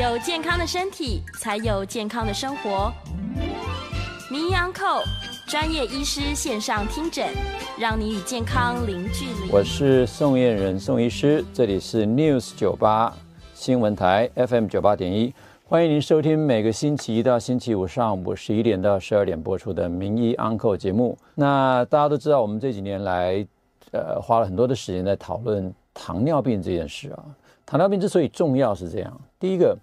有健康的身体，才有健康的生活。名医安扣专业医师线上听诊，让你与健康零距离。我是宋彦仁宋医师，这里是 News 九八新闻台 FM 九八点一，欢迎您收听每个星期一到星期五上午十一点到十二点播出的名医安扣节目。那大家都知道，我们这几年来，呃，花了很多的时间在讨论糖尿病这件事啊。糖尿病之所以重要是这样，第一个，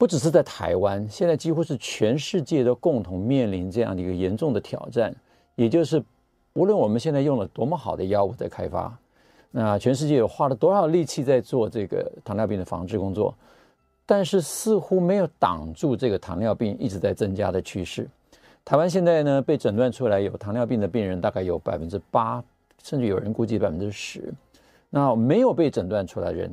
不只是在台湾，现在几乎是全世界都共同面临这样的一个严重的挑战，也就是无论我们现在用了多么好的药物在开发，那全世界有花了多少力气在做这个糖尿病的防治工作，但是似乎没有挡住这个糖尿病一直在增加的趋势。台湾现在呢，被诊断出来有糖尿病的病人大概有百分之八，甚至有人估计百分之十。那没有被诊断出来人。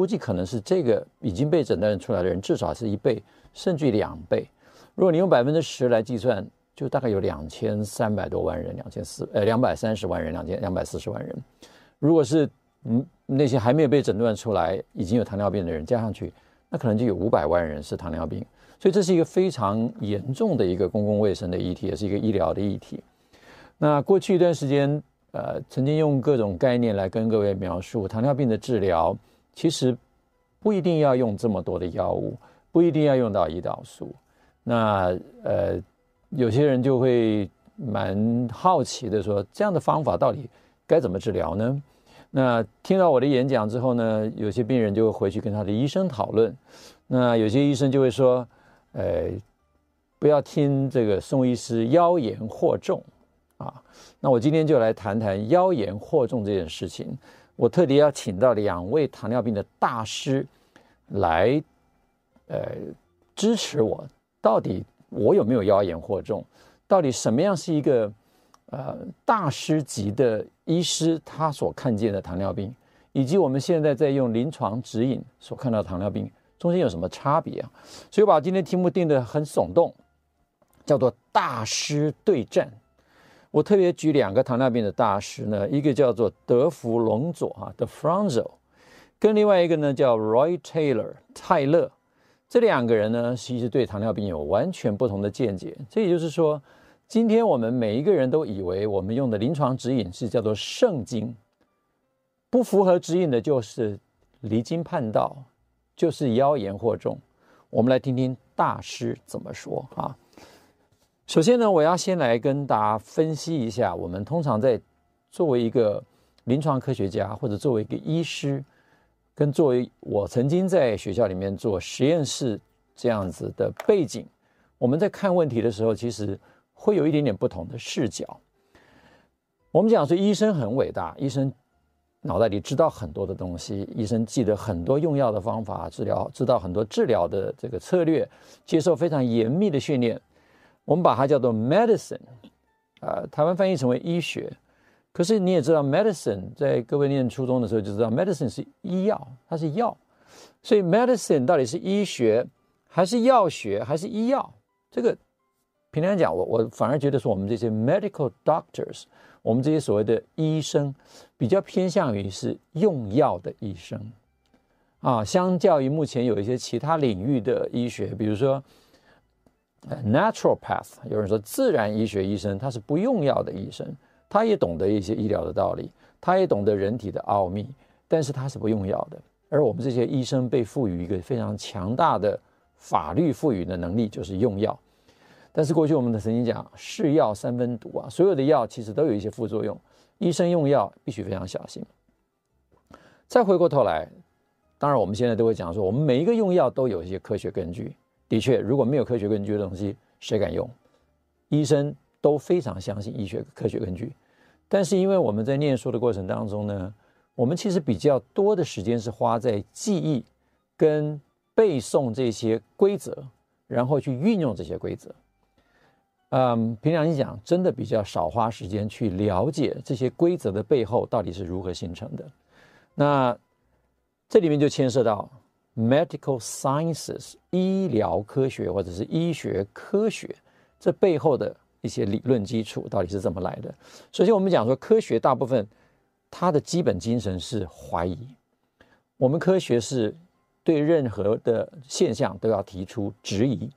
估计可能是这个已经被诊断出来的人至少是一倍，甚至于两倍。如果你用百分之十来计算，就大概有两千三百多万人，两千四呃两百三十万人，两千两百四十万人。如果是嗯那些还没有被诊断出来已经有糖尿病的人加上去，那可能就有五百万人是糖尿病。所以这是一个非常严重的一个公共卫生的议题，也是一个医疗的议题。那过去一段时间，呃，曾经用各种概念来跟各位描述糖尿病的治疗。其实不一定要用这么多的药物，不一定要用到胰岛素。那呃，有些人就会蛮好奇的说，这样的方法到底该怎么治疗呢？那听到我的演讲之后呢，有些病人就会回去跟他的医生讨论。那有些医生就会说，呃，不要听这个宋医师妖言惑众啊。那我今天就来谈谈妖言惑众这件事情。我特地要请到两位糖尿病的大师来，呃，支持我。到底我有没有妖言惑众？到底什么样是一个呃大师级的医师他所看见的糖尿病，以及我们现在在用临床指引所看到糖尿病中间有什么差别啊？所以我把今天题目定得很耸动，叫做“大师对战”。我特别举两个糖尿病的大师呢，一个叫做德弗隆佐啊，De Franzo，跟另外一个呢叫 Roy Taylor 泰勒，这两个人呢，其实对糖尿病有完全不同的见解。这也就是说，今天我们每一个人都以为我们用的临床指引是叫做圣经，不符合指引的就是离经叛道，就是妖言惑众。我们来听听大师怎么说啊。首先呢，我要先来跟大家分析一下，我们通常在作为一个临床科学家，或者作为一个医师，跟作为我曾经在学校里面做实验室这样子的背景，我们在看问题的时候，其实会有一点点不同的视角。我们讲说医生很伟大，医生脑袋里知道很多的东西，医生记得很多用药的方法，治疗知道很多治疗的这个策略，接受非常严密的训练。我们把它叫做 medicine，啊，台湾翻译成为医学。可是你也知道，medicine 在各位念初中的时候就知道，medicine 是医药，它是药。所以 medicine 到底是医学，还是药学，还是医药？这个平常讲，我我反而觉得说，我们这些 medical doctors，我们这些所谓的医生，比较偏向于是用药的医生啊，相较于目前有一些其他领域的医学，比如说。Naturopath，有人说自然医学医生，他是不用药的医生，他也懂得一些医疗的道理，他也懂得人体的奥秘，但是他是不用药的。而我们这些医生被赋予一个非常强大的法律赋予的能力，就是用药。但是过去我们的曾经讲，是药三分毒啊，所有的药其实都有一些副作用，医生用药必须非常小心。再回过头来，当然我们现在都会讲说，我们每一个用药都有一些科学根据。的确，如果没有科学根据的东西，谁敢用？医生都非常相信医学科学根据，但是因为我们在念书的过程当中呢，我们其实比较多的时间是花在记忆跟背诵这些规则，然后去运用这些规则。嗯，平常讲，真的比较少花时间去了解这些规则的背后到底是如何形成的。那这里面就牵涉到。Medical sciences，医疗科学或者是医学科学，这背后的一些理论基础到底是怎么来的？首先，我们讲说科学大部分它的基本精神是怀疑。我们科学是对任何的现象都要提出质疑。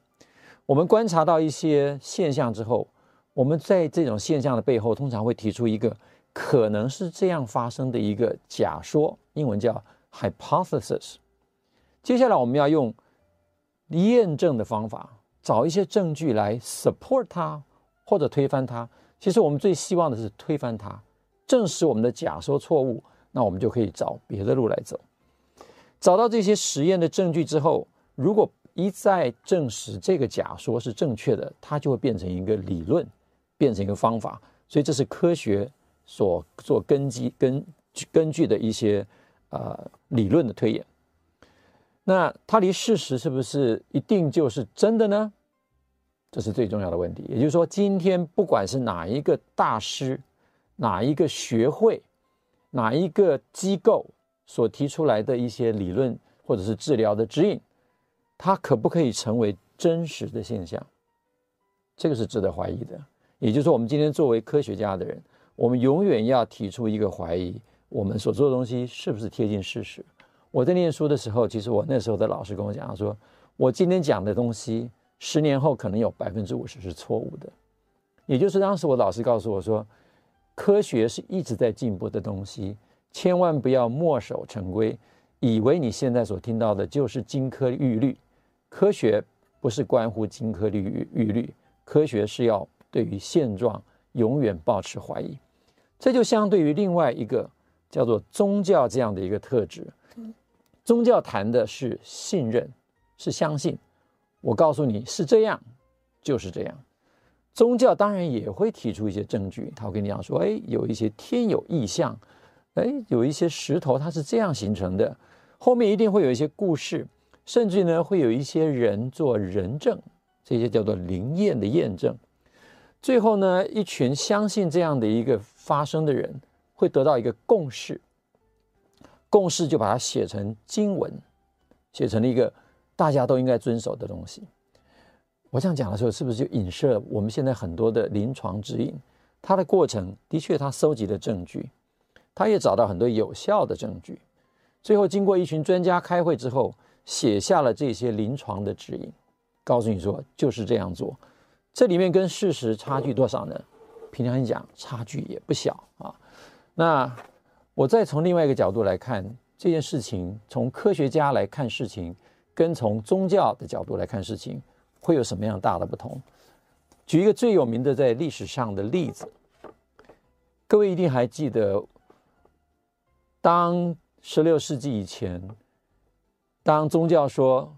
我们观察到一些现象之后，我们在这种现象的背后，通常会提出一个可能是这样发生的一个假说，英文叫 hypothesis。接下来我们要用验证的方法，找一些证据来 support 它或者推翻它。其实我们最希望的是推翻它，证实我们的假说错误，那我们就可以找别的路来走。找到这些实验的证据之后，如果一再证实这个假说是正确的，它就会变成一个理论，变成一个方法。所以这是科学所做根基根根据的一些呃理论的推演。那它离事实是不是一定就是真的呢？这是最重要的问题。也就是说，今天不管是哪一个大师、哪一个学会、哪一个机构所提出来的一些理论或者是治疗的指引。它可不可以成为真实的现象？这个是值得怀疑的。也就是说，我们今天作为科学家的人，我们永远要提出一个怀疑：我们所做的东西是不是贴近事实？我在念书的时候，其实我那时候的老师跟我讲说，我今天讲的东西，十年后可能有百分之五十是错误的。也就是当时我老师告诉我说，科学是一直在进步的东西，千万不要墨守成规。以为你现在所听到的就是金科玉律，科学不是关乎金科玉玉律，科学是要对于现状永远保持怀疑。这就相对于另外一个叫做宗教这样的一个特质，宗教谈的是信任，是相信。我告诉你是这样，就是这样。宗教当然也会提出一些证据，他会跟你讲说，哎，有一些天有异象，哎，有一些石头它是这样形成的。后面一定会有一些故事，甚至呢会有一些人做人证，这些叫做灵验的验证。最后呢，一群相信这样的一个发生的人会得到一个共识，共识就把它写成经文，写成了一个大家都应该遵守的东西。我这样讲的时候，是不是就影射我们现在很多的临床指引？它的过程的确，他收集了证据，他也找到很多有效的证据。最后，经过一群专家开会之后，写下了这些临床的指引，告诉你说就是这样做。这里面跟事实差距多少呢？平常讲，差距也不小啊。那我再从另外一个角度来看这件事情，从科学家来看事情，跟从宗教的角度来看事情，会有什么样大的不同？举一个最有名的在历史上的例子，各位一定还记得，当。十六世纪以前，当宗教说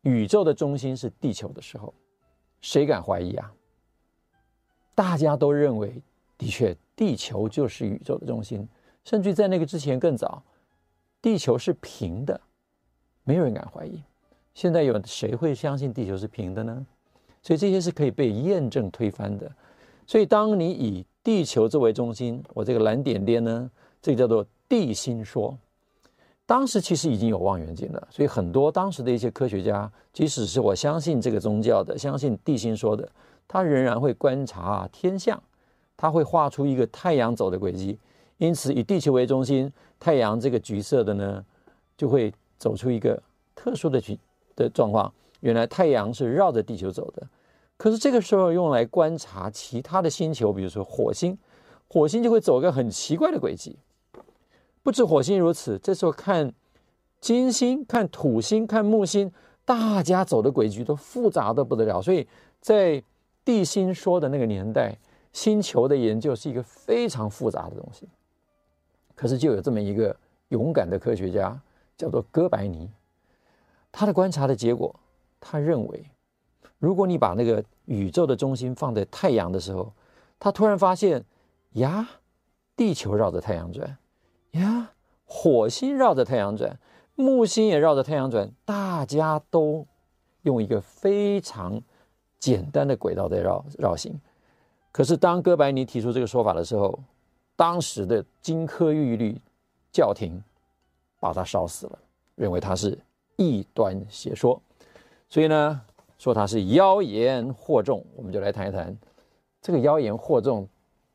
宇宙的中心是地球的时候，谁敢怀疑啊？大家都认为，的确，地球就是宇宙的中心。甚至在那个之前更早，地球是平的，没有人敢怀疑。现在有谁会相信地球是平的呢？所以这些是可以被验证推翻的。所以，当你以地球作为中心，我这个蓝点点呢，这个叫做。地心说，当时其实已经有望远镜了，所以很多当时的一些科学家，即使是我相信这个宗教的，相信地心说的，他仍然会观察天象，他会画出一个太阳走的轨迹，因此以地球为中心，太阳这个橘色的呢，就会走出一个特殊的局的状况。原来太阳是绕着地球走的，可是这个时候用来观察其他的星球，比如说火星，火星就会走一个很奇怪的轨迹。不止火星如此，这时候看金星、看土星、看木星，大家走的轨迹都复杂的不得了。所以在地心说的那个年代，星球的研究是一个非常复杂的东西。可是就有这么一个勇敢的科学家，叫做哥白尼，他的观察的结果，他认为，如果你把那个宇宙的中心放在太阳的时候，他突然发现，呀，地球绕着太阳转。呀，火星绕着太阳转，木星也绕着太阳转，大家都用一个非常简单的轨道在绕绕行。可是当哥白尼提出这个说法的时候，当时的金科玉律教廷把他烧死了，认为他是异端邪说。所以呢，说他是妖言惑众。我们就来谈一谈这个妖言惑众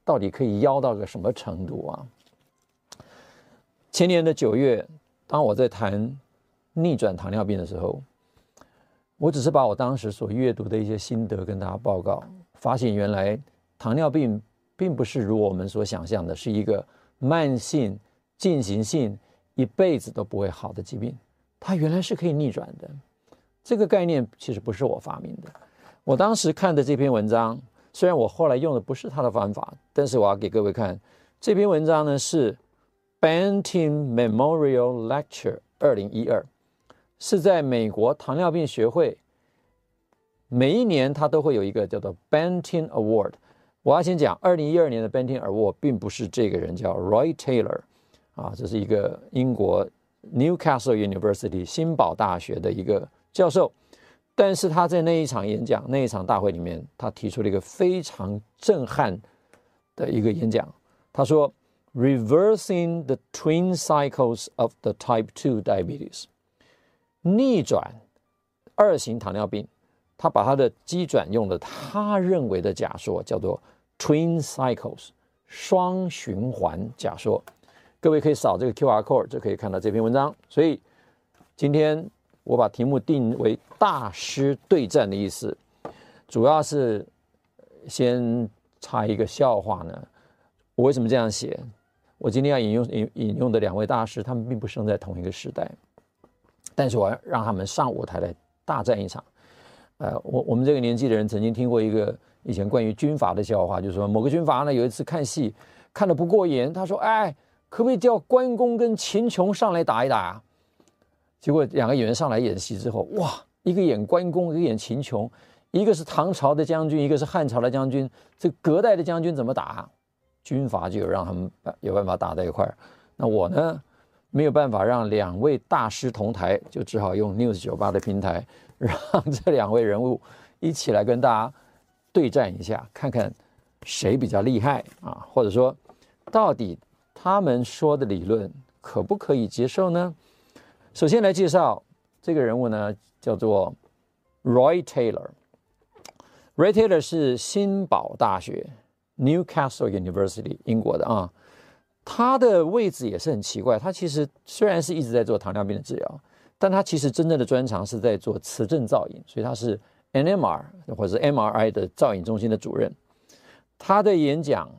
到底可以妖到个什么程度啊？前年的九月，当我在谈逆转糖尿病的时候，我只是把我当时所阅读的一些心得跟大家报告，发现原来糖尿病并不是如我们所想象的，是一个慢性进行性一辈子都不会好的疾病，它原来是可以逆转的。这个概念其实不是我发明的。我当时看的这篇文章，虽然我后来用的不是他的方法，但是我要给各位看这篇文章呢，是 Banting Memorial Lecture 二零一二，是在美国糖尿病学会，每一年他都会有一个叫做 Banting Award。我要先讲，二零一二年的 Benting Award 并不是这个人叫 Roy Taylor 啊，这是一个英国 Newcastle University 新堡大学的一个。教授，但是他在那一场演讲、那一场大会里面，他提出了一个非常震撼的一个演讲。他说：“Reversing the twin cycles of the type two diabetes，逆转二型糖尿病。”他把他的机转用了他认为的假说，叫做 “twin cycles”，双循环假说。各位可以扫这个 QR code 就可以看到这篇文章。所以今天。我把题目定为“大师对战”的意思，主要是先插一个笑话呢。我为什么这样写？我今天要引用引引用的两位大师，他们并不生在同一个时代，但是我要让他们上舞台来大战一场。呃，我我们这个年纪的人曾经听过一个以前关于军阀的笑话，就是说某个军阀呢有一次看戏看得不过瘾，他说：“哎，可不可以叫关公跟秦琼上来打一打？”结果两个演员上来演戏之后，哇，一个演关公，一个演秦琼，一个是唐朝的将军，一个是汉朝的将军，这隔代的将军怎么打？军阀就有让他们有办法打在一块儿。那我呢，没有办法让两位大师同台，就只好用 News 酒吧的平台，让这两位人物一起来跟大家对战一下，看看谁比较厉害啊？或者说，到底他们说的理论可不可以接受呢？首先来介绍这个人物呢，叫做 Roy Taylor。Roy Taylor 是新堡大学 Newcastle University 英国的啊，他的位置也是很奇怪。他其实虽然是一直在做糖尿病的治疗，但他其实真正的专长是在做磁振造影，所以他是 NMR 或者 MRI 的造影中心的主任。他的演讲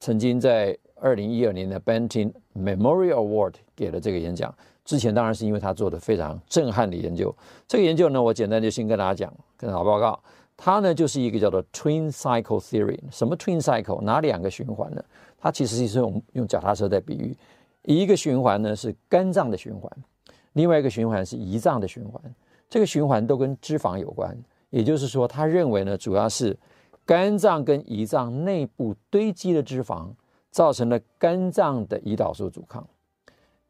曾经在二零一二年的 Banting Memorial Award 给了这个演讲。之前当然是因为他做的非常震撼的研究。这个研究呢，我简单就先跟大家讲，跟大家报告。它呢就是一个叫做 twin cycle theory。什么 twin cycle？哪两个循环呢？它其实是用用脚踏车在比喻。一个循环呢是肝脏的循环，另外一个循环是胰脏的循环。这个循环都跟脂肪有关。也就是说，他认为呢，主要是肝脏跟胰脏内部堆积的脂肪，造成了肝脏的胰岛素阻抗，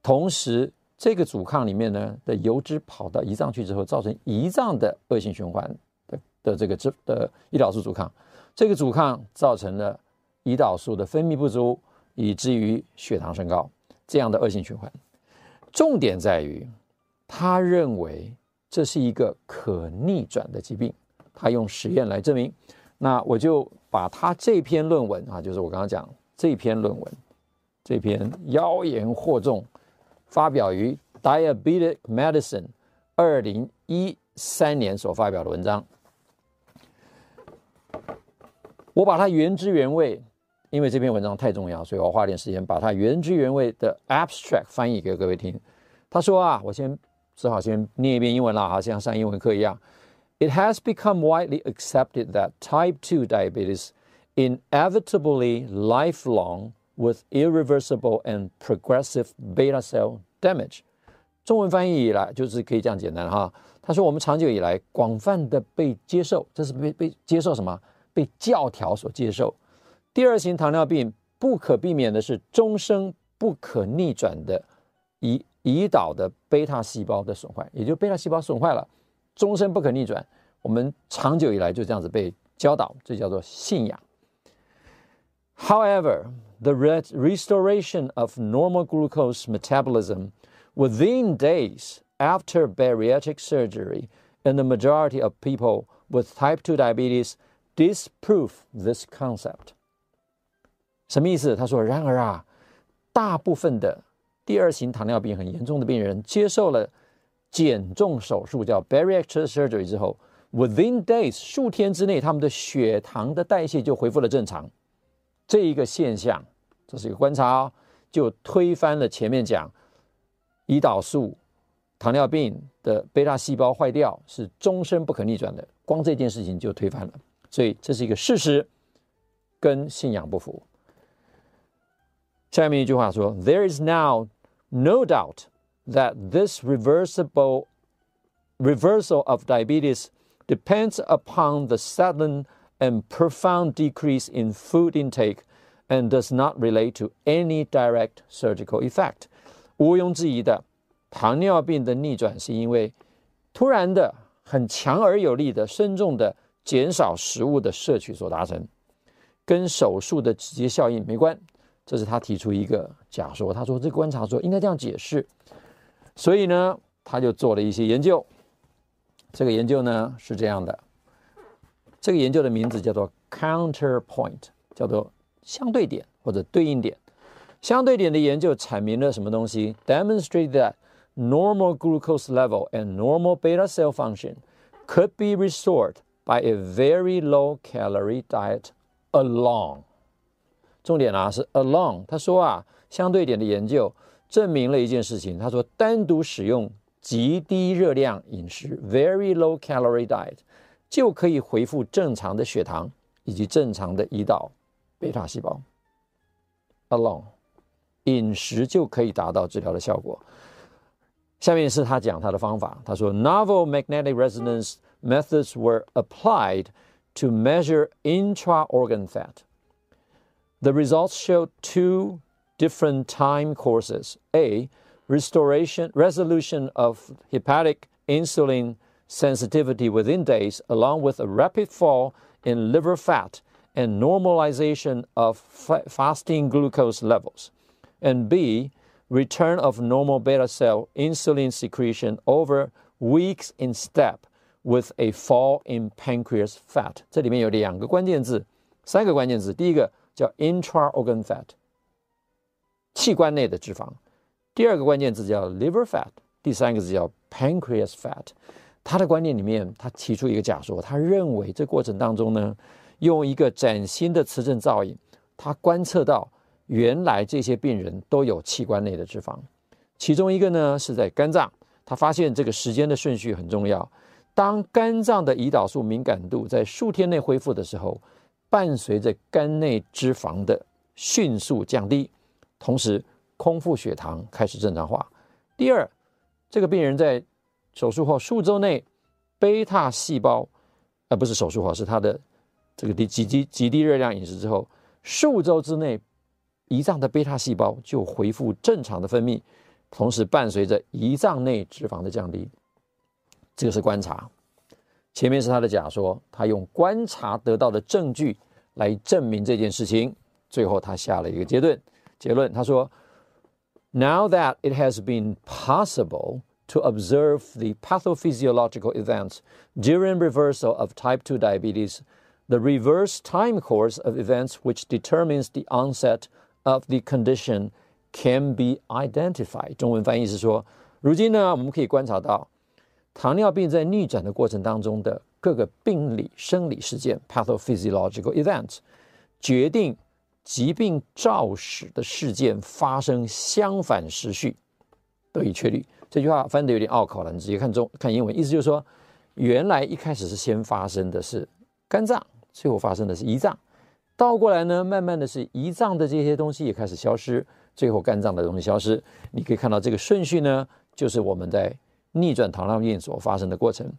同时。这个阻抗里面呢的油脂跑到胰脏去之后，造成胰脏的恶性循环的的这个脂的胰岛素阻抗，这个阻抗造成了胰岛素的分泌不足，以至于血糖升高，这样的恶性循环。重点在于，他认为这是一个可逆转的疾病，他用实验来证明。那我就把他这篇论文啊，就是我刚刚讲这篇论文，这篇妖言惑众。发表于《Diabetic Medicine》二零一三年所发表的文章，我把它原汁原味，因为这篇文章太重要，所以我花点时间把它原汁原味的 abstract 翻译给各位听。他说啊，我先只好先念一遍英文了，好像上英文课一样。It has become widely accepted that type two diabetes inevitably lifelong with irreversible and progressive beta cell damage，中文翻译以来就是可以这样简单哈。他说，我们长久以来广泛的被接受，这是被被接受什么？被教条所接受。第二型糖尿病不可避免的是终生不可逆转的胰 胰岛的贝塔细胞的损坏，也就贝塔细胞损坏了，终身不可逆转。我们长久以来就这样子被教导，这叫做信仰。However, the restoration of normal glucose metabolism within days after bariatric surgery in the majority of people with type 2 diabetes disprove this concept. 什么意思？他说：“然而啊，大部分的 第二型糖尿病很严重的病人接受了减重手术叫 bariatric surgery 之后，within days 数天之内，他们的血糖的代谢就恢复了正常。这一个现象，这是一个观察哦，就推翻了前面讲胰岛素、糖尿病的贝塔细胞坏掉是终身不可逆转的，光这件事情就推翻了。所以这是一个事实，跟信仰不符。下面一句话说：“There is now no doubt that this reversible reversal of diabetes depends upon the sudden and profound decrease in food intake and does not relate to any direct surgical effect。”毋庸置疑的，糖尿病的逆转是因为突然的、很强而有力的、深重的减少食物的摄取所达成，跟手术的直接效应没关。 这是他提出一个假说，他说这观察说应该这样解释，所以呢，他就做了一些研究。这个研究呢是这样的，这个研究的名字叫做 counterpoint，叫做相对点或者对应点。相对点的研究阐明了什么东西？Demonstrate that normal glucose level and normal beta cell function could be restored by a very low calorie diet alone。重点啊是 alone，他说啊，相对点的研究证明了一件事情。他说，单独使用极低热量饮食 （very low calorie diet） 就可以恢复正常的血糖以及正常的胰岛贝塔细胞。alone，饮食就可以达到治疗的效果。下面是他讲他的方法。他说，novel magnetic resonance methods were applied to measure intra-organ fat。The results showed two different time courses. A, restoration, resolution of hepatic insulin sensitivity within days, along with a rapid fall in liver fat and normalization of fa fasting glucose levels. And B, return of normal beta cell insulin secretion over weeks in step with a fall in pancreas fat. 这里面有两个关键字，三个关键字。第一个。 叫 intra-organ fat，器官内的脂肪。第二个关键字叫 liver fat，第三个字叫 pancreas fat。他的观念里面，他提出一个假说，他认为这过程当中呢，用一个崭新的磁振造影，他观测到原来这些病人都有器官内的脂肪。其中一个呢是在肝脏，他发现这个时间的顺序很重要。当肝脏的胰岛素敏感度在数天内恢复的时候。伴随着肝内脂肪的迅速降低，同时空腹血糖开始正常化。第二，这个病人在手术后数周内，贝塔细胞，而、呃、不是手术后，是他的这个低极低极低热量饮食之后，数周之内，胰脏的贝塔细胞就恢复正常的分泌，同时伴随着胰脏内脂肪的降低。这个是观察。前面是他的假说，他用观察得到的证据来证明这件事情。最后他下了一个结论，结论他说：Now that it has been possible to observe the pathophysiological events during reversal of type 2 diabetes, the reverse time course of events which determines the onset of the condition can be identified。中文翻译是说，如今呢，我们可以观察到。 糖尿病在逆转的过程当中的各个病理生理事件 （pathophysiological event） 决定疾病肇始的事件发生相反时序得以确立。这句话翻得有点拗口了，你直接看中看英文，意思就是说，原来一开始是先发生的是肝脏，最后发生的是胰脏，倒过来呢，慢慢的是胰脏的这些东西也开始消失，最后肝脏的东西消失。你可以看到这个顺序呢，就是我们在。逆转糖尿病所发生的过程，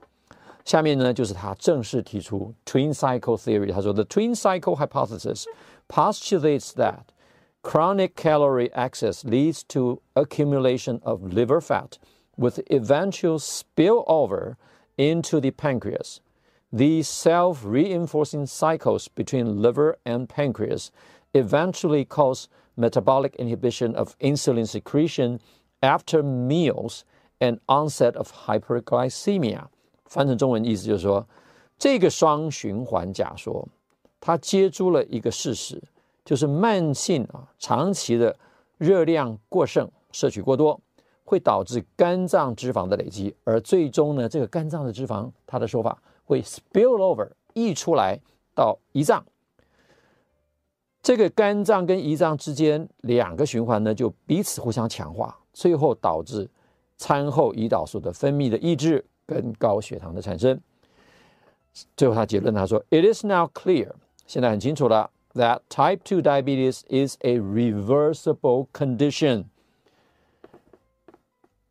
下面呢就是他正式提出 twin cycle theory。他说，the twin cycle hypothesis postulates that chronic calorie excess leads to accumulation of liver fat with eventual spillover into the pancreas. These self-reinforcing cycles between liver and pancreas eventually cause metabolic inhibition of insulin secretion after meals. An onset of hyperglycemia，翻成中文意思就是说，这个双循环假说，它接住了一个事实，就是慢性啊长期的热量过剩摄取过多，会导致肝脏脂肪的累积，而最终呢，这个肝脏的脂肪，它的说法会 spill over 溢出来到胰脏。这个肝脏跟胰脏之间两个循环呢，就彼此互相强化，最后导致餐后胰岛素的分泌的抑制跟高血糖的产生。最后他结论他说：“It is now clear，现在很清楚了，that type two diabetes is a reversible condition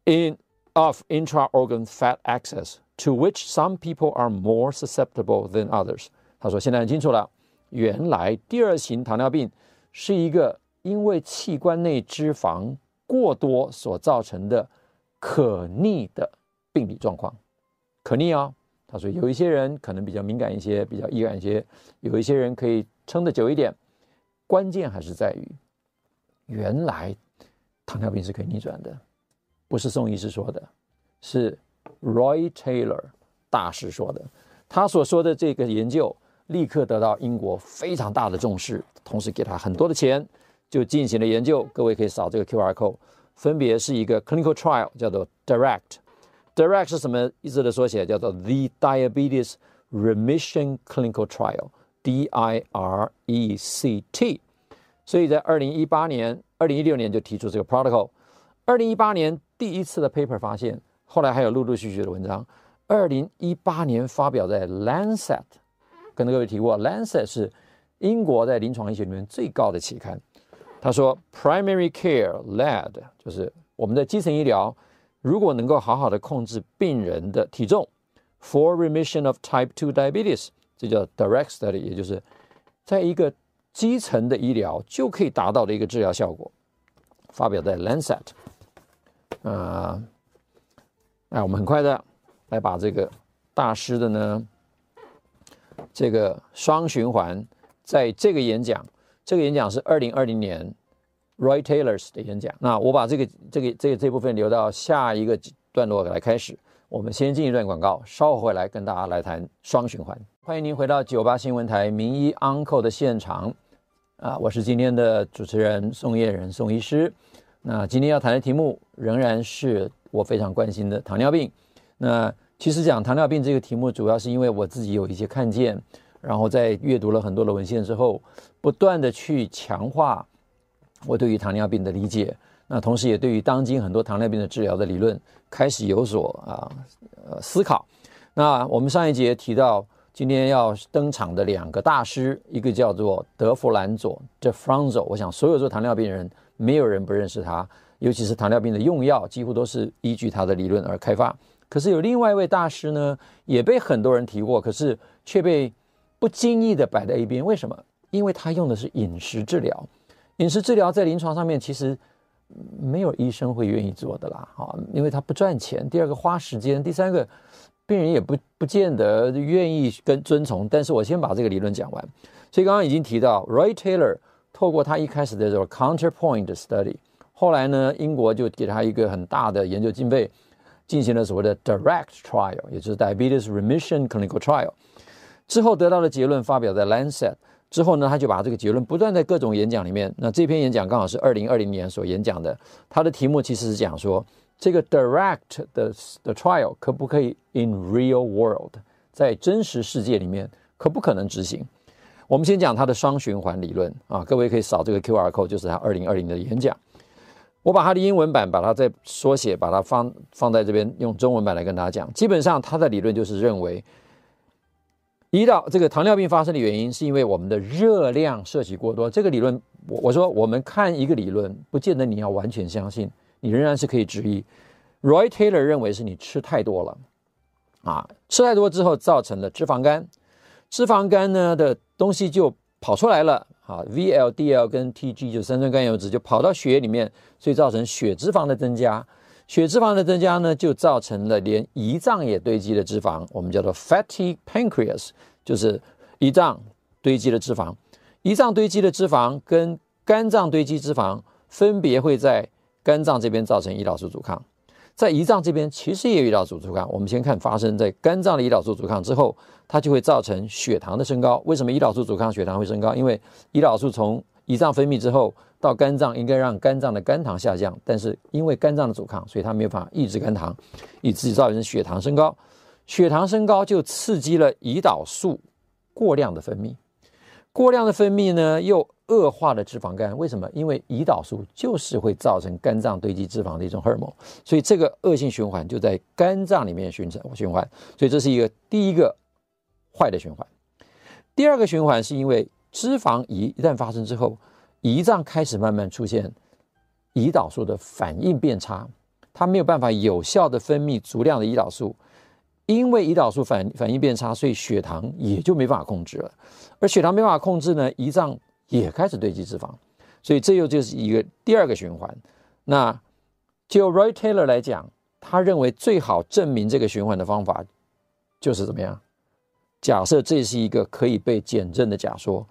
in of intra-organ fat excess to which some people are more susceptible than others。”他说：“现在很清楚了。”原来第二型糖尿病是一个因为器官内脂肪过多所造成的可逆的病理状况。可逆哦，他说有一些人可能比较敏感一些，比较易感一些；有一些人可以撑得久一点。关键还是在于，原来糖尿病是可以逆转的，不是宋医师说的，是 Roy Taylor 大师说的。他所说的这个研究。立刻得到英国非常大的重视，同时给他很多的钱，就进行了研究。各位可以扫这个 QR code，分别是一个 clinical trial，叫做 DIRECT。DIRECT 是什么意思的缩写？叫做 The Diabetes Remission Clinical Trial，D-I-R-E-C-T。所以在二零一八年、二零一六年就提出这个 protocol。二零一八年第一次的 paper 发现，后来还有陆陆续续的文章。二零一八年发表在 Lancet。跟各位提过，Lancet 是英国在临床医学里面最高的期刊。他说，Primary Care Led 就是我们的基层医疗，如果能够好好的控制病人的体重，for remission of Type Two Diabetes，这叫 Direct Study，也就是在一个基层的医疗就可以达到的一个治疗效果。发表在 Lancet。啊，那我们很快的来把这个大师的呢。这个双循环，在这个演讲，这个演讲是二零二零年 Roy Taylor 的演讲。那我把这个这个这个这部分留到下一个段落来开始。我们先进一段广告，稍后回来跟大家来谈双循环。欢迎您回到九八新闻台名医 Uncle 的现场啊，我是今天的主持人宋叶仁宋医师。那今天要谈的题目仍然是我非常关心的糖尿病。那其实讲糖尿病这个题目，主要是因为我自己有一些看见，然后在阅读了很多的文献之后，不断的去强化我对于糖尿病的理解。那同时也对于当今很多糖尿病的治疗的理论开始有所啊呃思考。那我们上一节提到，今天要登场的两个大师，一个叫做德弗兰佐 （De Franzo），我想所有做糖尿病人没有人不认识他，尤其是糖尿病的用药，几乎都是依据他的理论而开发。可是有另外一位大师呢，也被很多人提过，可是却被不经意的摆在一边。为什么？因为他用的是饮食治疗。饮食治疗在临床上面其实没有医生会愿意做的啦，啊，因为他不赚钱。第二个花时间，第三个病人也不不见得愿意跟遵从。但是我先把这个理论讲完。所以刚刚已经提到，Roy Taylor 透过他一开始的这个 Counterpoint Study，后来呢，英国就给他一个很大的研究经费。进行了所谓的 direct trial，也就是 diabetes remission clinical trial，之后得到的结论发表在 Lancet，之后呢，他就把这个结论不断在各种演讲里面。那这篇演讲刚好是二零二零年所演讲的，他的题目其实是讲说，这个 direct 的的 trial 可不可以 in real world，在真实世界里面可不可能执行？我们先讲他的双循环理论啊，各位可以扫这个 QR code，就是他二零二零的演讲。我把它的英文版，把它再缩写，把它放放在这边，用中文版来跟大家讲。基本上，他的理论就是认为，胰岛这个糖尿病发生的原因，是因为我们的热量摄取过多。这个理论，我我说我们看一个理论，不见得你要完全相信，你仍然是可以质疑。Roy Taylor 认为是你吃太多了，啊，吃太多之后造成了脂肪肝，脂肪肝呢的东西就跑出来了。啊，VLDL 跟 TG 就三酸甘油脂就跑到血液里面，所以造成血脂肪的增加。血脂肪的增加呢，就造成了连胰脏也堆积的脂肪，我们叫做 fatty pancreas，就是胰脏堆积的脂肪。胰脏堆积的脂肪跟肝脏堆积脂肪，分别会在肝脏这边造成胰岛素阻抗。在胰脏这边其实也有胰岛素阻抗。我们先看发生在肝脏的胰岛素阻抗之后，它就会造成血糖的升高。为什么胰岛素阻抗血糖会升高？因为胰岛素从胰脏分泌之后到肝脏，应该让肝脏的肝糖下降，但是因为肝脏的阻抗，所以它没有办法抑制肝糖，以致造成血糖升高。血糖升高就刺激了胰岛素过量的分泌，过量的分泌呢又恶化了脂肪肝。为什么？因为胰岛素就是会造成肝脏堆积脂肪的一种荷尔蒙，所以这个恶性循环就在肝脏里面循成循环。所以这是一个第一个坏的循环。第二个循环是因为脂肪移一旦发生之后，胰脏开始慢慢出现胰岛素的反应变差，它没有办法有效的分泌足量的胰岛素。因为胰岛素反反应变差，所以血糖也就没办法控制了。而血糖没办法控制呢，胰脏也开始堆积脂肪，所以这又就是一个第二个循环。那就 Roy Taylor 来讲，他认为最好证明这个循环的方法就是怎么样？假设这是一个可以被检证的假说，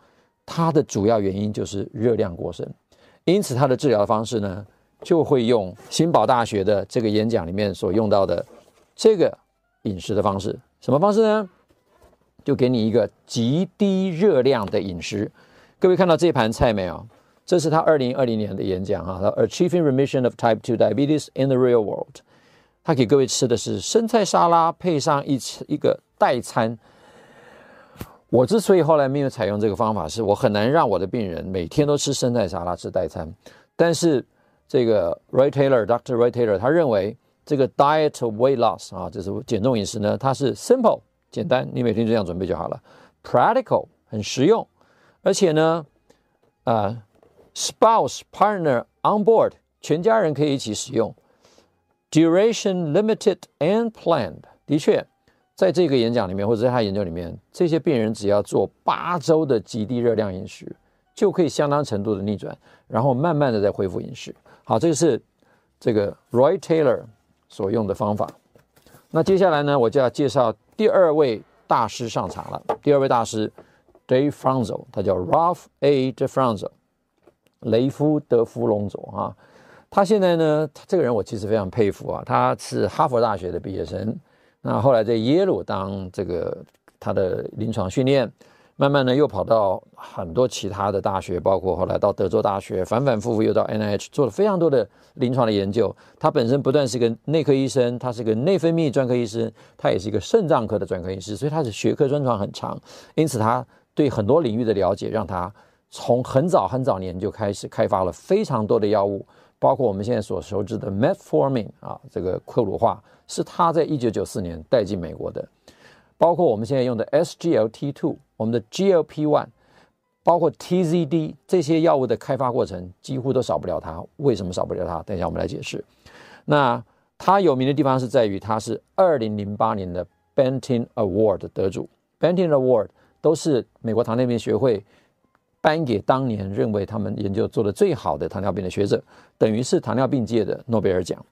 它的主要原因就是热量过剩。因此，它的治疗方式呢，就会用新堡大学的这个演讲里面所用到的这个。饮食的方式，什么方式呢？就给你一个极低热量的饮食。各位看到这盘菜没有？这是他二零二零年的演讲哈，他 Achieving Remission of Type Two Diabetes in the Real World。他给各位吃的是生菜沙拉，配上一一个代餐。我之所以后来没有采用这个方法，是我很难让我的病人每天都吃生菜沙拉，吃代餐。但是这个 Roy Taylor，Dr. Roy Taylor，他认为。这个 diet weight loss 啊，就是减重饮食呢，它是 simple 简单，你每天就这样准备就好了。practical 很实用，而且呢，呃，spouse partner on board 全家人可以一起使用。duration limited and planned 的确，在这个演讲里面或者在他研究里面，这些病人只要做八周的极低热量饮食，就可以相当程度的逆转，然后慢慢的再恢复饮食。好，这个是这个 Roy Taylor。所用的方法，那接下来呢，我就要介绍第二位大师上场了。第二位大师，Dave Franzo，他叫 Ralph A. DeFranzo，雷夫德夫隆佐啊。他现在呢，这个人我其实非常佩服啊。他是哈佛大学的毕业生，那后来在耶鲁当这个他的临床训练。慢慢呢，又跑到很多其他的大学，包括后来到德州大学，反反复复又到 NIH，做了非常多的临床的研究。他本身不但是个内科医生，他是个内分泌专科医生，他也是一个肾脏科的专科医师，所以他的学科专长很长。因此，他对很多领域的了解，让他从很早很早年就开始开发了非常多的药物，包括我们现在所熟知的 Metformin 啊，这个克鲁化是他在一九九四年带进美国的。包括我们现在用的 SGLT2，我们的 GLP1，包括 TZD 这些药物的开发过程，几乎都少不了它。为什么少不了它？等一下我们来解释。那它有名的地方是在于，它是二零零八年的 Banting Award 得主。Banting Award 都是美国糖尿病学会颁给当年认为他们研究做的最好的糖尿病的学者，等于是糖尿病界的诺贝尔奖。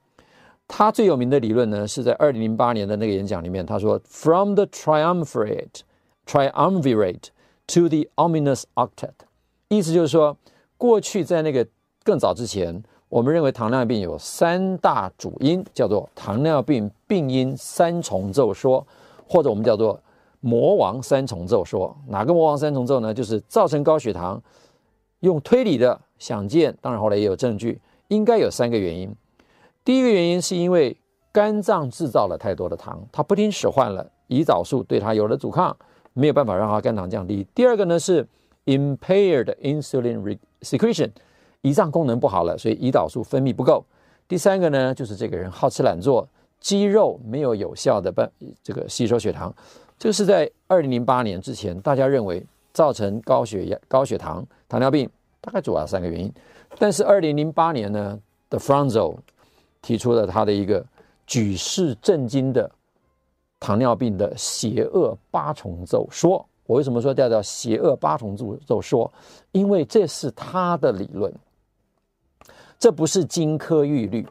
他最有名的理论呢，是在二零零八年的那个演讲里面，他说：“From the triumvirate, triumvirate to the ominous octet。”意思就是说，过去在那个更早之前，我们认为糖尿病有三大主因，叫做糖尿病病因三重奏说，或者我们叫做魔王三重奏说。哪个魔王三重奏呢？就是造成高血糖，用推理的想见，当然后来也有证据，应该有三个原因。第一个原因是因为肝脏制造了太多的糖，它不听使唤了，胰岛素对它有了阻抗，没有办法让它肝糖降低。第二个呢是 impaired insulin secretion，胰脏功能不好了，所以胰岛素分泌不够。第三个呢就是这个人好吃懒做，肌肉没有有效的办这个吸收血糖。这个是在二零零八年之前，大家认为造成高血压、高血糖、糖尿病大概主要三个原因。但是二零零八年呢，The Franzo 提出了他的一个举世震惊的糖尿病的邪恶八重奏说。我为什么说叫叫邪恶八重奏奏说？因为这是他的理论，这不是金科玉律，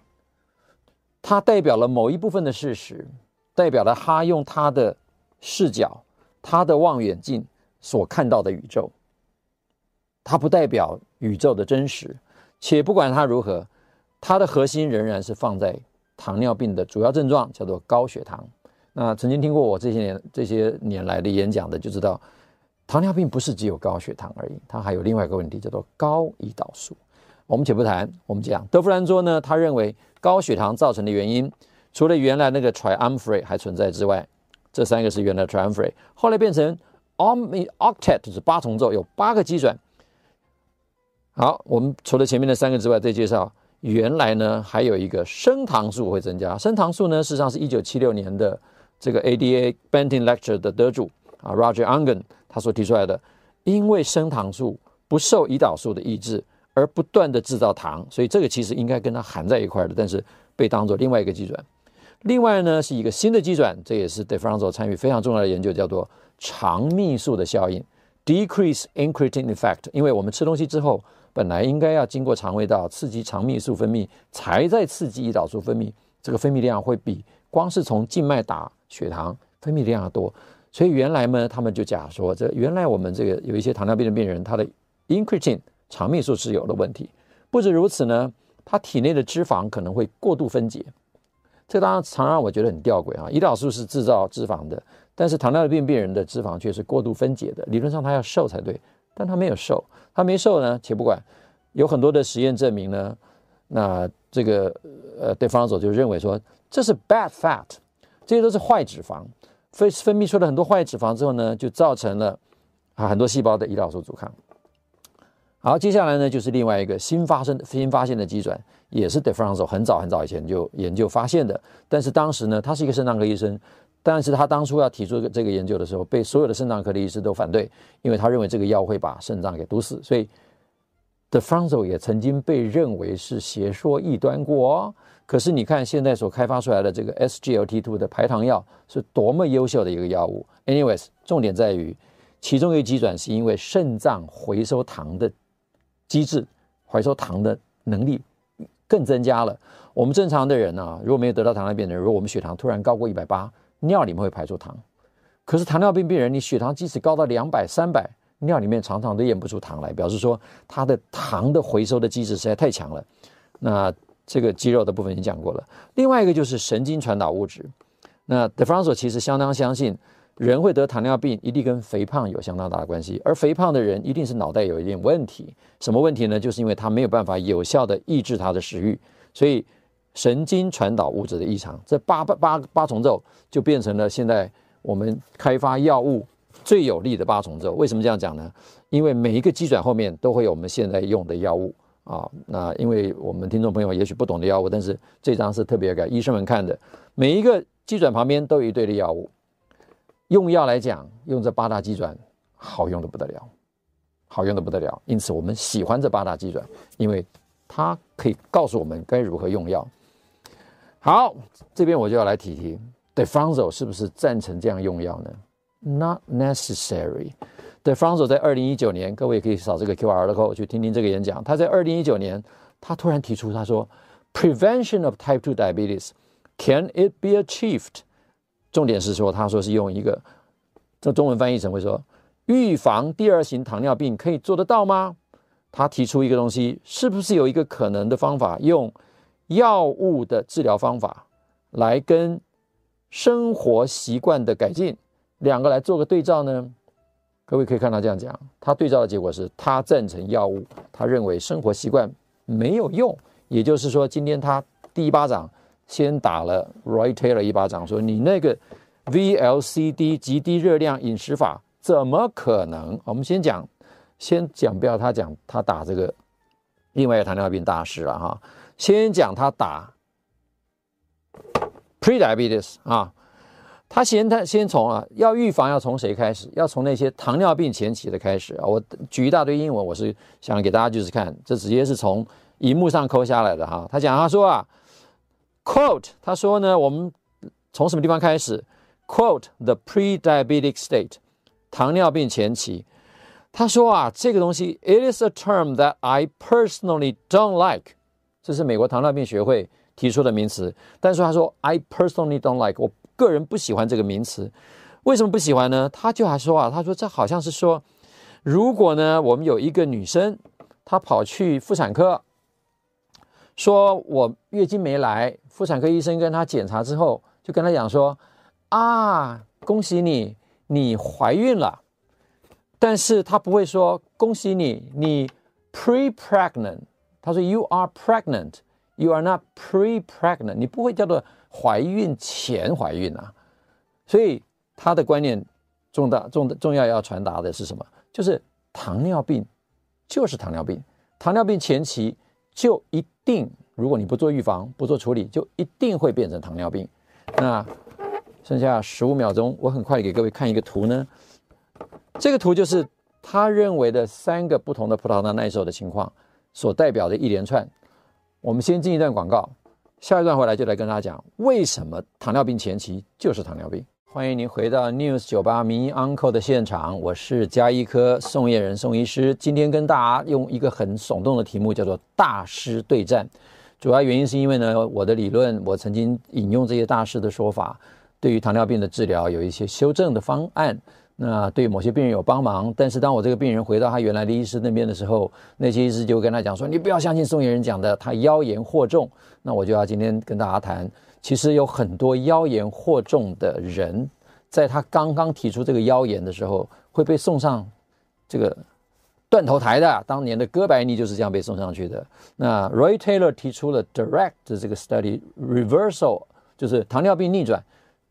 它代表了某一部分的事实，代表了他用他的视角、他的望远镜所看到的宇宙，它不代表宇宙的真实。且不管它如何。它的核心仍然是放在糖尿病的主要症状，叫做高血糖。那曾经听过我这些年这些年来的演讲的就知道，糖尿病不是只有高血糖而已，它还有另外一个问题叫做高胰岛素。我们且不谈，我们讲德弗兰佐呢，他认为高血糖造成的原因，除了原来那个 triumvirate 还存在之外，这三个是原来 triumvirate，后来变成 om octet 就是八重奏，有八个基转。好，我们除了前面的三个之外，再介绍原来呢还有一个升糖素会增加。升糖素呢，事实上是一九七六年的这个 ADA Banting Lecture 的得主啊 Roger Engen 他所提出来的，因为升糖素不受胰岛素的抑制。而不断的制造糖，所以这个其实应该跟它含在一块的，但是被当做另外一个基准。另外呢，是一个新的机转，这也是 De Franzo 参与非常重要的研究，叫做肠泌素的效应 （Decrease Incretin Effect）。因为我们吃东西之后，本来应该要经过肠胃道刺激肠泌素分泌，才在刺激胰岛素分泌，这个分泌量会比光是从静脉打血糖分泌量要多。所以原来呢，他们就假说，这原来我们这个有一些糖尿病的病人，他的 Incretin 肠泌素是有的问题，不止如此呢，他体内的脂肪可能会过度分解，这当然常让我觉得很吊诡啊。胰岛素是制造脂肪的，但是糖尿病病人的脂肪却是过度分解的。理论上他要瘦才对，但他没有瘦，他没瘦呢，且不管，有很多的实验证明呢，那这个呃对方所就认为说这是 bad fat，这些都是坏脂肪，分分泌出了很多坏脂肪之后呢，就造成了啊很多细胞的胰岛素阻抗。好，接下来呢，就是另外一个新发生、新发现的机转，也是 De Franzo 很早很早以前就研究发现的。但是当时呢，他是一个肾脏科医生，但是他当初要提出这个研究的时候，被所有的肾脏科的医师都反对，因为他认为这个药会把肾脏给毒死。所以 De Franzo 也曾经被认为是邪说异端过哦。可是你看现在所开发出来的这个 SGLT2 的排糖药是多么优秀的一个药物。Anyways，重点在于其中一个机转是因为肾脏回收糖的。机制回收糖的能力更增加了。我们正常的人啊，如果没有得到糖尿病的人，如果我们血糖突然高过一百八，尿里面会排出糖。可是糖尿病病人，你血糖即使高到两百、三百，尿里面常常都验不出糖来，表示说他的糖的回收的机制实在太强了。那这个肌肉的部分已经讲过了。另外一个就是神经传导物质。那 De Franzo 其实相当相信。人会得糖尿病，一定跟肥胖有相当大的关系，而肥胖的人一定是脑袋有一点问题。什么问题呢？就是因为他没有办法有效地抑制他的食欲，所以神经传导物质的异常，这八八八八重奏就变成了现在我们开发药物最有力的八重奏。为什么这样讲呢？因为每一个机转后面都会有我们现在用的药物啊。那因为我们听众朋友也许不懂的药物，但是这张是特别给医生们看的，每一个机转旁边都有一堆的药物。用药来讲，用这八大机转好用的不得了，好用的不得了。因此，我们喜欢这八大机转，因为它可以告诉我们该如何用药。好，这边我就要来提提，De Franzo 是不是赞成这样用药呢？Not necessary。De Franzo 在二零一九年，各位可以扫这个 QR code 去听听这个演讲。他在二零一九年，他突然提出，他说：“Prevention of type two diabetes, can it be achieved？” 重点是说，他说是用一个，这中文翻译成会说，预防第二型糖尿病可以做得到吗？他提出一个东西，是不是有一个可能的方法，用药物的治疗方法来跟生活习惯的改进两个来做个对照呢？各位可以看到这样讲，他对照的结果是他赞成药物，他认为生活习惯没有用，也就是说，今天他第一巴掌。先打了 Roy Taylor 一巴掌，说你那个 VLCD 极低热量饮食法怎么可能？我们先讲，先讲，不要他讲他打这个另外一个糖尿病大师了哈。先讲他打 Prediabetes 啊，他先他先从啊，要预防要从谁开始？要从那些糖尿病前期的开始啊。我举一大堆英文，我是想给大家就是看，这直接是从荧幕上抠下来的哈。他讲他说啊。Quote，他说呢，我们从什么地方开始？Quote the pre-diabetic state，糖尿病前期。他说啊，这个东西，it is a term that I personally don't like。这是美国糖尿病学会提出的名词。但是他说，I personally don't like，我个人不喜欢这个名词。为什么不喜欢呢？他就还说啊，他说这好像是说，如果呢，我们有一个女生，她跑去妇产科。说我月经没来，妇产科医生跟她检查之后，就跟她讲说：“啊，恭喜你，你怀孕了。”但是他不会说恭喜你，你 pre-pregnant。他说 you are pregnant, you are not pre-pregnant。你不会叫做怀孕前怀孕啊。所以他的观念重大、重重要要传达的是什么？就是糖尿病就是糖尿病，糖尿病前期就一定，如果你不做预防、不做处理，就一定会变成糖尿病。那剩下十五秒钟，我很快给各位看一个图呢。这个图就是他认为的三个不同的葡萄糖耐受的情况所代表的一连串。我们先进一段广告，下一段回来就来跟大家讲为什么糖尿病前期就是糖尿病。欢迎您回到 News 九八名医 Uncle 的现场，我是加医科宋业仁宋医师。今天跟大家用一个很耸动的题目，叫做“大师对战”。主要原因是因为呢，我的理论，我曾经引用这些大师的说法，对于糖尿病的治疗有一些修正的方案。那对某些病人有帮忙，但是当我这个病人回到他原来的医师那边的时候，那些医师就跟他讲说：“你不要相信宋业仁讲的，他妖言惑众。”那我就要今天跟大家谈，其实有很多妖言惑众的人，在他刚刚提出这个妖言的时候，会被送上这个断头台的。当年的哥白尼就是这样被送上去的。那 Roy Taylor 提出了 Direct 的这个 Study Reversal，就是糖尿病逆转。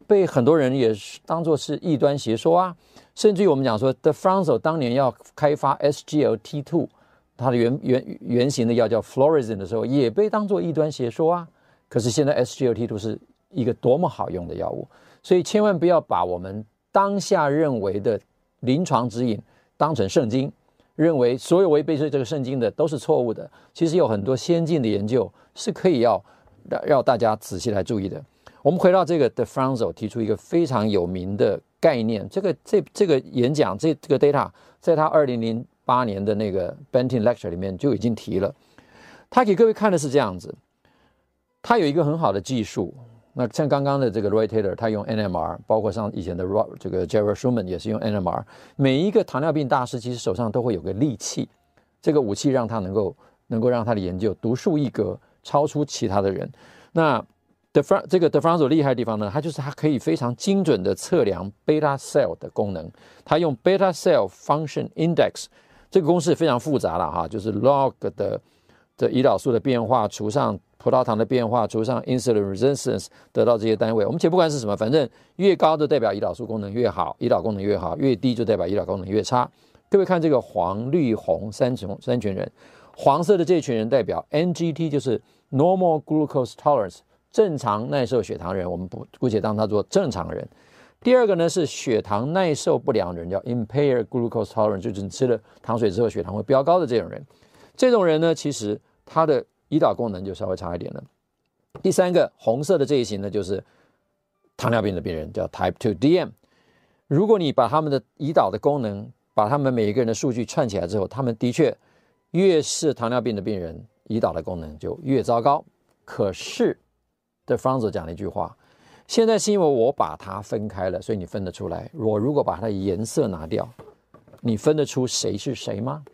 被很多人也是当做是异端邪说啊，甚至于我们讲说 The Franzo 当年要开发 SGLT2，它的原原原型的药叫 Florizin 的时候，也被当作异端邪说啊。可是现在 SGLT 都是一个多么好用的药物，所以千万不要把我们当下认为的临床指引当成圣经，认为所有违背这个圣经的都是错误的。其实有很多先进的研究是可以要让大家仔细来注意的。我们回到这个 De Franzo 提出一个非常有名的概念，这个这这个演讲这这个 data 在他二零零八年的那个 Banting Lecture 里面就已经提了。他给各位看的是这样子，他有一个很好的技术。那像刚刚的这个 Roy Taylor，他用 NMR，包括像以前的 Rob 这个 Jerry Schumann 也是用 NMR。每一个糖尿病大师其实手上都会有个利器，这个武器让他能够能够让他的研究独树一格，超出其他的人。那 De f r a n 这个 De Franzo 厉害的地方呢，它就是它可以非常精准的测量 beta cell 的功能。它用 beta cell function index 这个公式非常复杂了哈，就是 log 的的胰岛素的变化除上葡萄糖的变化除上 insulin resistance 得到这些单位。我们且不管是什么，反正越高的代表胰岛素功能越好，胰岛功能越好；越低就代表胰岛功能越差。各位看这个黄绿红三种三群人，黄色的这群人代表 NGT，就是 normal glucose tolerance。正常耐受血糖人，我们不姑且当他做正常人。第二个呢是血糖耐受不良人，叫 impaired glucose tolerance，就是你吃了糖水之后血糖会飙高的这种人。这种人呢，其实他的胰岛功能就稍微差一点了。第三个红色的这一型呢，就是糖尿病的病人，叫 type two DM。如果你把他们的胰岛的功能，把他们每一个人的数据串起来之后，他们的确越是糖尿病的病人，胰岛的功能就越糟糕。可是 The f r a n z 讲了一句话：“现在是因为我把它分开了，所以你分得出来。我如果把它的颜色拿掉，你分得出谁是谁吗？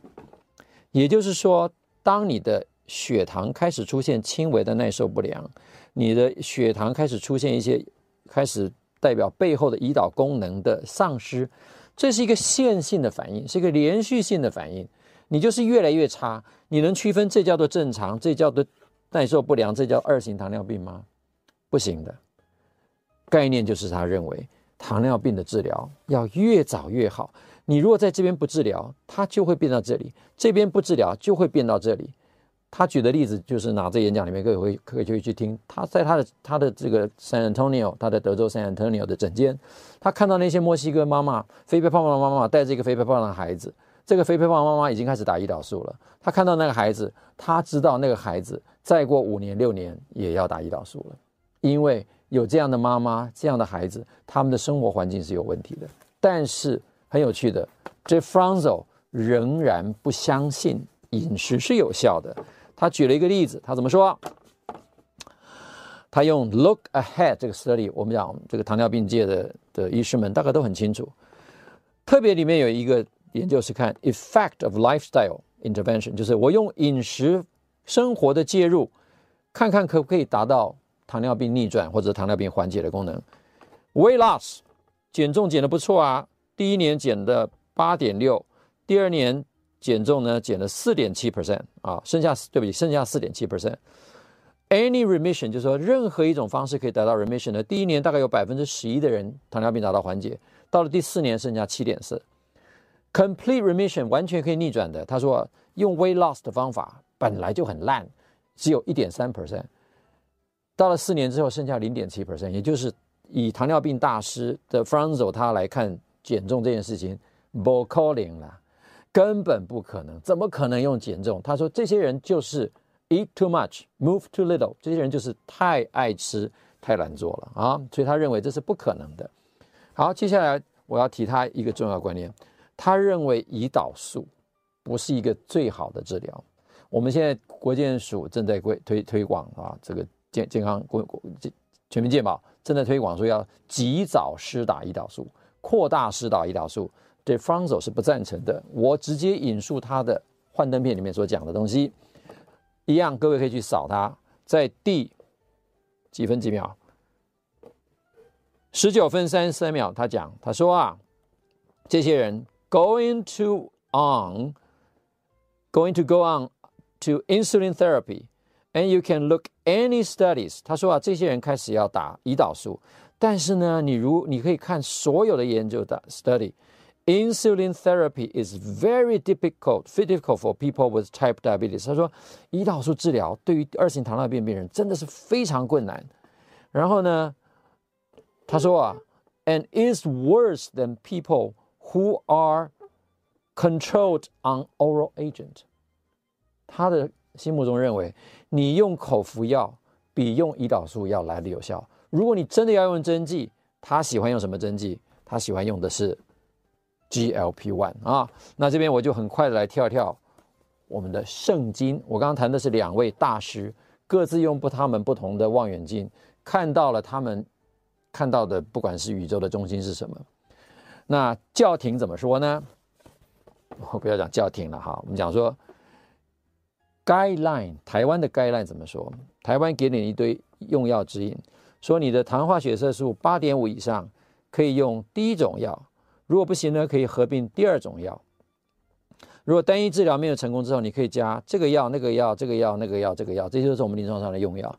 也就是说，当你的血糖开始出现轻微的耐受不良，你的血糖开始出现一些开始代表背后的胰岛功能的丧失，这是一个线性的反应，是一个连续性的反应。你就是越来越差。你能区分这叫做正常，这叫做耐受不良，这叫二型糖尿病吗？”不行的概念就是，他认为糖尿病的治疗要越早越好。你如果在这边不治疗，它就会变到这里；这边不治疗，就会变到这里。他举的例子就是拿这演讲里面各位会可以去去听。他在他的他的这个 San Antonio，他在德州 San Antonio 的诊间，他看到那些墨西哥妈妈肥肥胖胖的妈妈带着一个肥肥胖胖的孩子，这个肥肥胖胖妈妈已经开始打胰岛素了。他看到那个孩子，他知道那个孩子再过五年六年也要打胰岛素了。因为有这样的妈妈，这样的孩子，他们的生活环境是有问题的。但是很有趣的这 Franzo 仍然不相信饮食是有效的。他举了一个例子，他怎么说？他用 Look Ahead 这个 study，我们讲这个糖尿病界的的医师们大概都很清楚。特别里面有一个研究是看 Effect of Lifestyle Intervention，就是我用饮食生活的介入，看看可不可以达到。糖尿病逆转或者糖尿病缓解的功能，weight loss 减重减的不错啊，第一年减的八点六，第二年减重呢减了四点七 percent 啊，剩下对不起，剩下四点七 percent。Any remission 就是说任何一种方式可以达到 remission 的，第一年大概有百分之十一的人糖尿病达到缓解，到了第四年剩下七点四。Complete remission 完全可以逆转的，他说用 weight loss 的方法本来就很烂，只有一点三 percent，到了四年之后剩下零点七 percent，也就是以糖尿病大师的 Franzo 他来看减重这件事情，不可能了，根本不可能，怎么可能用减重？他说这些人就是。Eat too much, move too little，这些人就是太爱吃，太懒做了啊，所以他认为这是不可能的。好，接下来我要提他一个重要观念，他认为胰岛素不是一个最好的治疗。我们现在国健署正在推推推广啊，这个健健康国国全民健保正在推广说要及早施打胰岛素，扩大施打胰岛素，对 Franzo 是不赞成的。我直接引述他的幻灯片里面所讲的东西。一样，各位可以去扫它，在第几分几秒，十九分三十三秒，他讲，他说啊，这些人 going to on going to go on to insulin therapy，and you can look any studies。他说啊，这些人开始要打胰岛素，但是呢，你如你可以看所有的研究的 study。Insulin therapy is very difficult, difficult for people with type diabetes。他说，胰岛素治疗对于二型糖尿病病人真的是非常困难。然后呢，他说啊，and is worse than people who are controlled on oral agent。他的心目中认为，你用口服药比用胰岛素药来的有效。如果你真的要用针剂，他喜欢用什么针剂？他喜欢用的是。 GLP-1 啊，那这边我就很快的来跳跳我们的圣经。我刚刚谈的是两位大师，各自用不他们不同的望远镜看到了他们看到的，不管是宇宙的中心是什么。那教廷怎么说呢？我不要讲教廷了哈，我们讲说 guideline，台湾的 guideline 怎么说？台湾给你一堆用药指引，说你的糖化血色素八点五以上可以用第一种药。如果不行呢，可以合并第二种药。如果单一治疗没有成功之后，你可以加这个药、那个药、这个药、那个药、这个药，这些都是我们临床上的用药。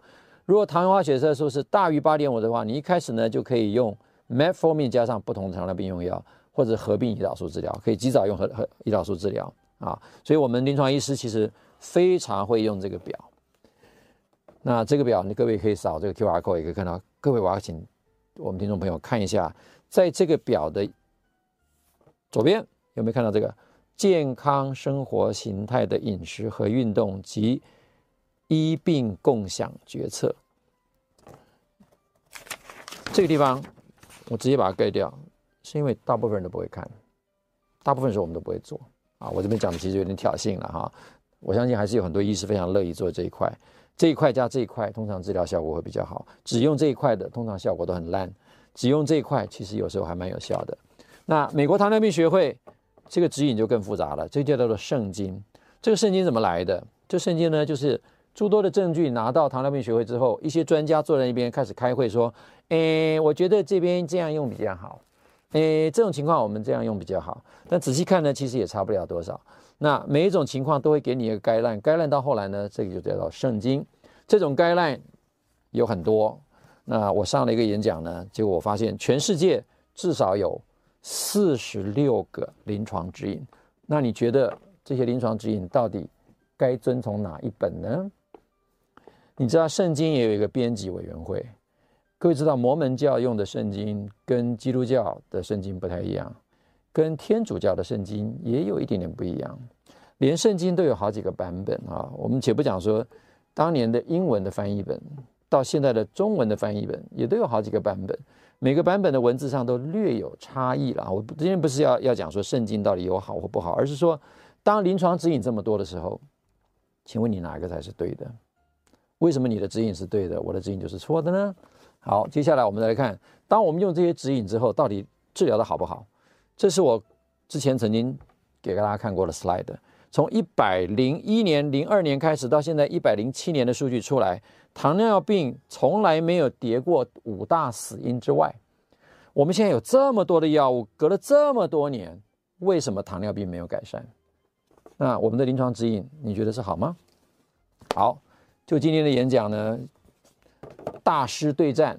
如果糖化血色素是大于八点五的话，你一开始呢就可以用 Metformin 加上不同糖尿病用药，或者合并胰岛素治疗，可以及早用和和胰岛素治疗啊。所以我们临床医师其实非常会用这个表。那这个表，你各位可以扫这个 QR code，也可以看到。各位，我要请我们听众朋友看一下，在这个表的。左边有没有看到这个健康生活形态的饮食和运动及医病共享决策？这个地方我直接把它盖掉，是因为大部分人都不会看，大部分时候我们都不会做啊。我这边讲的其实有点挑衅了哈。我相信还是有很多医师非常乐意做这一块，这一块加这一块，通常治疗效果会比较好。只用这一块的，通常效果都很烂；只用这一块，其实有时候还蛮有效的。那美国糖尿病学会这个指引就更复杂了，这就叫做圣经。这个圣经怎么来的？这圣经呢，就是诸多的证据拿到糖尿病学会之后，一些专家坐在那边开始开会说：“诶，我觉得这边这样用比较好。诶，这种情况我们这样用比较好。”但仔细看呢，其实也差不了多少。那每一种情况都会给你一个 guideline，guideline 到后来呢，这个就叫做圣经。这种 guideline 有很多。那我上了一个演讲呢，结果我发现全世界至少有。四十六个临床指引，那你觉得这些临床指引到底该遵从哪一本呢？你知道圣经也有一个编辑委员会，各位知道摩门教用的圣经跟基督教的圣经不太一样，跟天主教的圣经也有一点点不一样，连圣经都有好几个版本啊。我们且不讲说当年的英文的翻译本，到现在的中文的翻译本也都有好几个版本。每个版本的文字上都略有差异了。我今天不是要要讲说圣经到底有好或不好，而是说，当临床指引这么多的时候，请问你哪一个才是对的？为什么你的指引是对的，我的指引就是错的呢？好，接下来我们再来看，当我们用这些指引之后，到底治疗的好不好？这是我之前曾经给大家看过的 slide。从一百零一年、零二年开始到现在一百零七年的数据出来，糖尿病从来没有跌过五大死因之外。我们现在有这么多的药物，隔了这么多年，为什么糖尿病没有改善？那我们的临床指引，你觉得是好吗？好，就今天的演讲呢，大师对战，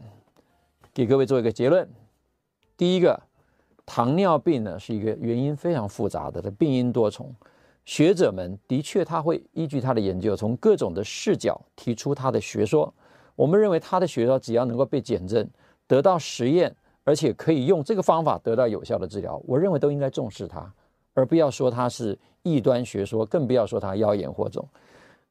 给各位做一个结论。第一个，糖尿病呢是一个原因非常复杂的，它病因多重。学者们的确他会依据他的研究，从各种的视角提出他的学说。我们认为他的学说只要能够被检证，得到实验，而且可以用这个方法得到有效的治疗，我认为都应该重视它，而不要说它是异端学说，更不要说它妖言惑众。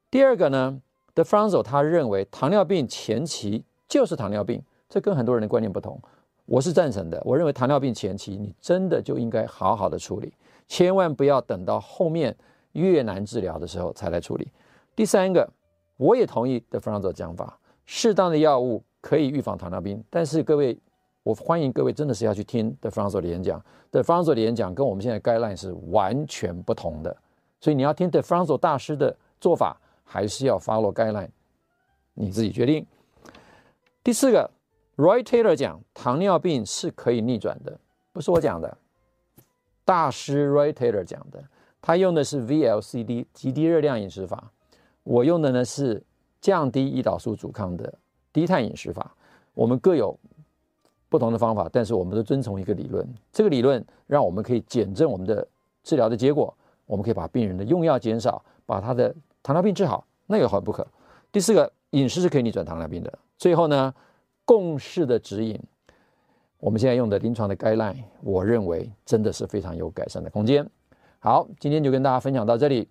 第二个呢，The Franzo 他认为糖尿病前期就是糖尿病，这跟很多人的观念不同，我是赞成的。我认为糖尿病前期你真的就应该好好的处理，千万不要等到后面越难治疗的时候才来处理。第三个，我也同意 De Franzo 的讲法。适当的药物可以预防糖尿病，但是各位，我欢迎各位真的是要去听 De Franzo 的演讲。De Franzo 的演讲跟我们现在 guideline 是完全不同的，所以你要听 De Franzo 大师的做法，还是要 follow guideline，你自己决定。第四个，Roy Taylor 讲糖尿病是可以逆转的，不是我讲的，大师 Roy Taylor 讲的，他用的是 VLCD 极低热量饮食法，我用的呢是。降低胰岛素阻抗的低碳饮食法，我们各有不同的方法，但是我们都遵从一个理论。这个理论让我们可以减证我们的治疗的结果，我们可以把病人的用药减少，把他的糖尿病治好，那有何不可。第四个，饮食是可以逆转糖尿病的。最后呢，共识的指引，我们现在用的临床的 guideline，我认为真的是非常有改善的空间。好，今天就跟大家分享到这里。